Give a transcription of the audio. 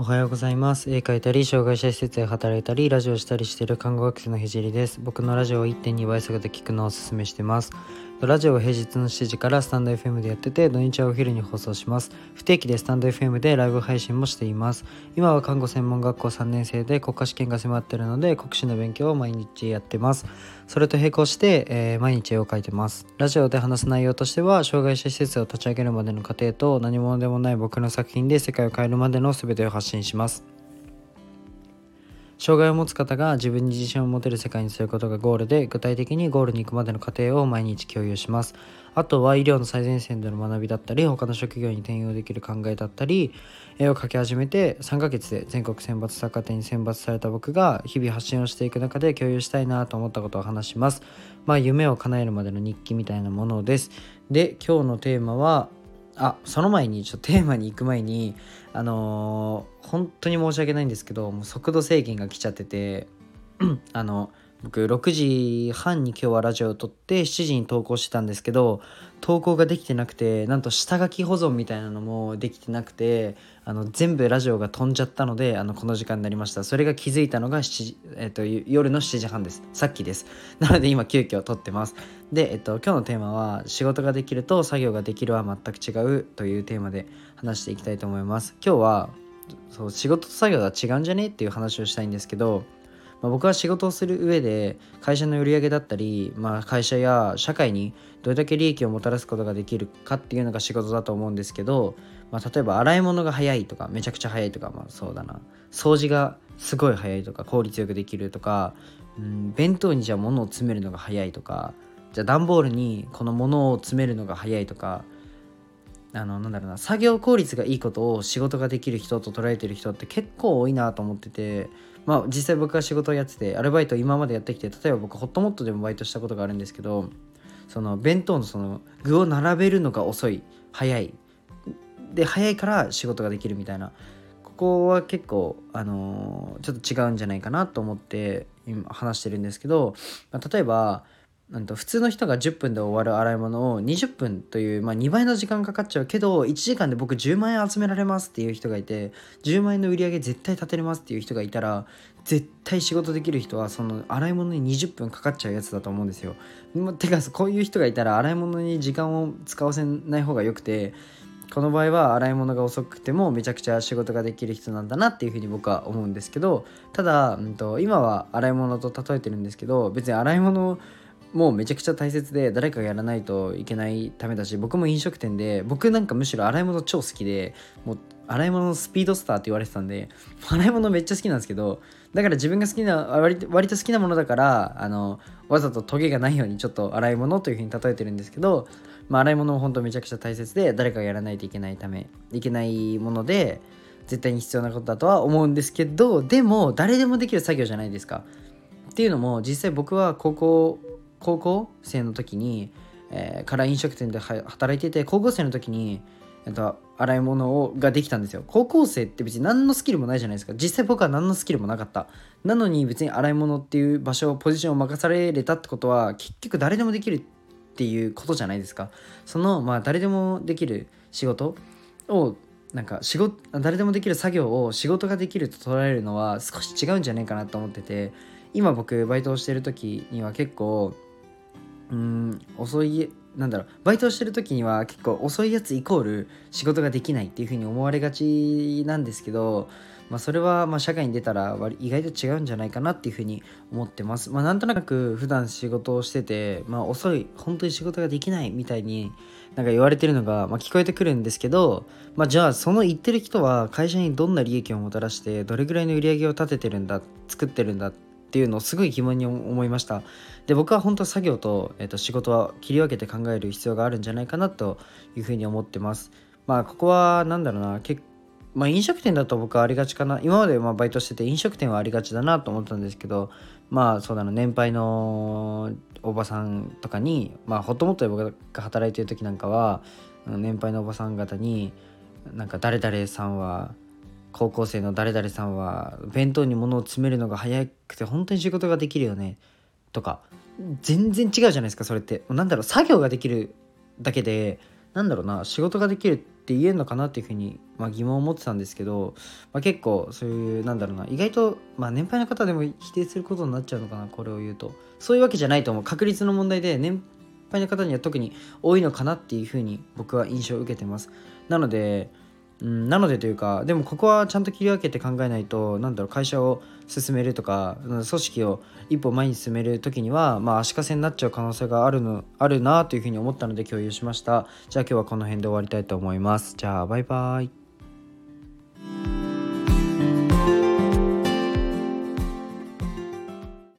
おはようございます。絵描いたり、障害者施設で働いたり、ラジオしたりしている看護学生のひじりです。僕のラジオを1.2倍速で聞くのをおすすめしてます。ラジオは平日の7時からスタンド FM でやってて、土日はお昼に放送します。不定期でスタンド FM でライブ配信もしています。今は看護専門学校3年生で国家試験が迫っているので、国試の勉強を毎日やってます。それと並行して、えー毎日絵を描いてます。ラジオで話す内容としては、障害者施設を立ち上げるまでの過程と、何者でもない僕の作品で世界を変えるまでの全てを発信します。障害を持つ方が自分に自信を持てる世界にすることがゴールで具体的にゴールに行くまでの過程を毎日共有します。あとは医療の最前線での学びだったり他の職業に転用できる考えだったり絵を描き始めて3ヶ月で全国選抜作家展に選抜された僕が日々発信をしていく中で共有したいなと思ったことを話します。まあ夢を叶えるまでの日記みたいなものです。で今日のテーマはあその前にちょっとテーマに行く前にあのー本当に申し訳ないんですけどもう速度制限が来ちゃってて あの僕6時半に今日はラジオを撮って7時に投稿してたんですけど投稿ができてなくてなんと下書き保存みたいなのもできてなくてあの全部ラジオが飛んじゃったのであのこの時間になりました。それが気づいたのが7時、えっと夜の7時半です。さっきです。なので今急遽撮ってます。で、えっと、今日のテーマは仕事ができると作業ができるは全く違うというテーマで話していきたいと思います。今日はそう仕事と作業は違うんじゃね？っていう話をしたいんですけど、まあ、僕は仕事をする上で会社の売り上げだったり、まあ、会社や社会にどれだけ利益をもたらすことができるかっていうのが仕事だと思うんですけど、まあ、例えば洗い物が早いとかめちゃくちゃ早いとか、まあ、そうだな。掃除がすごい早いとか効率よくできるとか、うん、弁当にじゃあ物を詰めるのが早いとかじゃあ段ボールにこの物を詰めるのが早いとかあのなんだろうな作業効率がいいことを仕事ができる人と捉えてる人って結構多いなと思っててまあ実際僕が仕事をやっててアルバイト今までやってきて例えば僕ホットモットでもバイトしたことがあるんですけどその弁当のその具を並べるのが遅い早い。で早いから仕事ができるみたいな。ここは結構あのーちょっと違うんじゃないかなと思って今話してるんですけど、まあ例えばなんと普通の人が10分で終わる洗い物を20分という、まあ、2倍の時間かかっちゃうけど1時間で僕10万円集められますっていう人がいて10万円の売り上げ絶対立てれますっていう人がいたら絶対仕事できる人はその洗い物に20分かかっちゃうやつだと思うんですよ。てかこういう人がいたら洗い物に時間を使わせない方がよくてこの場合は洗い物が遅くてもめちゃくちゃ仕事ができる人なんだなっていうふうに僕は思うんですけどただ、うん、と今は洗い物と例えてるんですけど別に洗い物をもうめちゃくちゃ大切で誰かがやらないといけないためだし僕も飲食店で僕なんかむしろ洗い物超好きでもう洗い物のスピードスターって言われてたんで洗い物めっちゃ好きなんですけどだから自分が好きな割と割と好きなものだからあのわざとトゲがないようにちょっと洗い物というふうに例えてるんですけど、まあ、洗い物も本当めちゃくちゃ大切で誰かがやらないといけないためいけないもので絶対に必要なことだとは思うんですけどでも誰でもできる作業じゃないですか。っていうのも実際僕は高校高校生の時に、えーから飲食店で働いてて高校生の時に、えっと、洗い物をができたんですよ。高校生って別に何のスキルもないじゃないですか。実際僕は何のスキルもなかった。なのに別に洗い物っていう場所ポジションを任されれたってことは結局誰でもできるっていうことじゃないですか。そのまあ誰でもできる仕事をなんか仕事誰でもできる作業を仕事ができると捉えるのは少し違うんじゃないかなと思ってて今僕バイトをしてる時には結構うん遅いなんだろうバイトをしてる時には結構遅いやつイコール仕事ができないっていう風に思われがちなんですけど、まあ、それはまあ社会に出たら意外と違うんじゃないかなっていう風に思ってます。まあ、なんとなく普段仕事をしてて、まあ、遅い本当に仕事ができないみたいになんか言われてるのが、まあ、聞こえてくるんですけど、まあ、じゃあその言ってる人は会社にどんな利益をもたらしてどれぐらいの売り上げを立ててるんだ作ってるんだってっていうのをすごい疑問に思いました。で僕は本当作業と,、えー、と仕事は切り分けて考える必要があるんじゃないかなというふうに思ってます。まあここは何だろうな。結まあ飲食店だと僕はありがちかな。今までまあバイトしてて飲食店はありがちだなと思ったんですけどまあそうだな。年配のおばさんとかにまあほともとで僕が働いてる時なんかは年配のおばさん方になんか誰々さんは高校生の誰々さんは弁当に物を詰めるのが早くて本当に仕事ができるよね。とか全然違うじゃないですかそれって。なんだろう作業ができるだけでなんだろうな仕事ができるって言えるのかなっていうふうに、まあ、疑問を持ってたんですけど、まあ、結構そういうなんだろうな意外と、まあ、年配の方でも否定することになっちゃうのかなこれを言うと。そういうわけじゃないと思う。確率の問題で年配の方には特に多いのかなっていうふうに僕は印象を受けてます。なのでうん、なのでというかでもここはちゃんと切り分けて考えないとなんだろう会社を進めるとか組織を一歩前に進める時には、まあ、足かせになっちゃう可能性があるのあるなというふうに思ったので共有しました。じゃあ今日はこの辺で終わりたいと思います。じゃあバイバイ。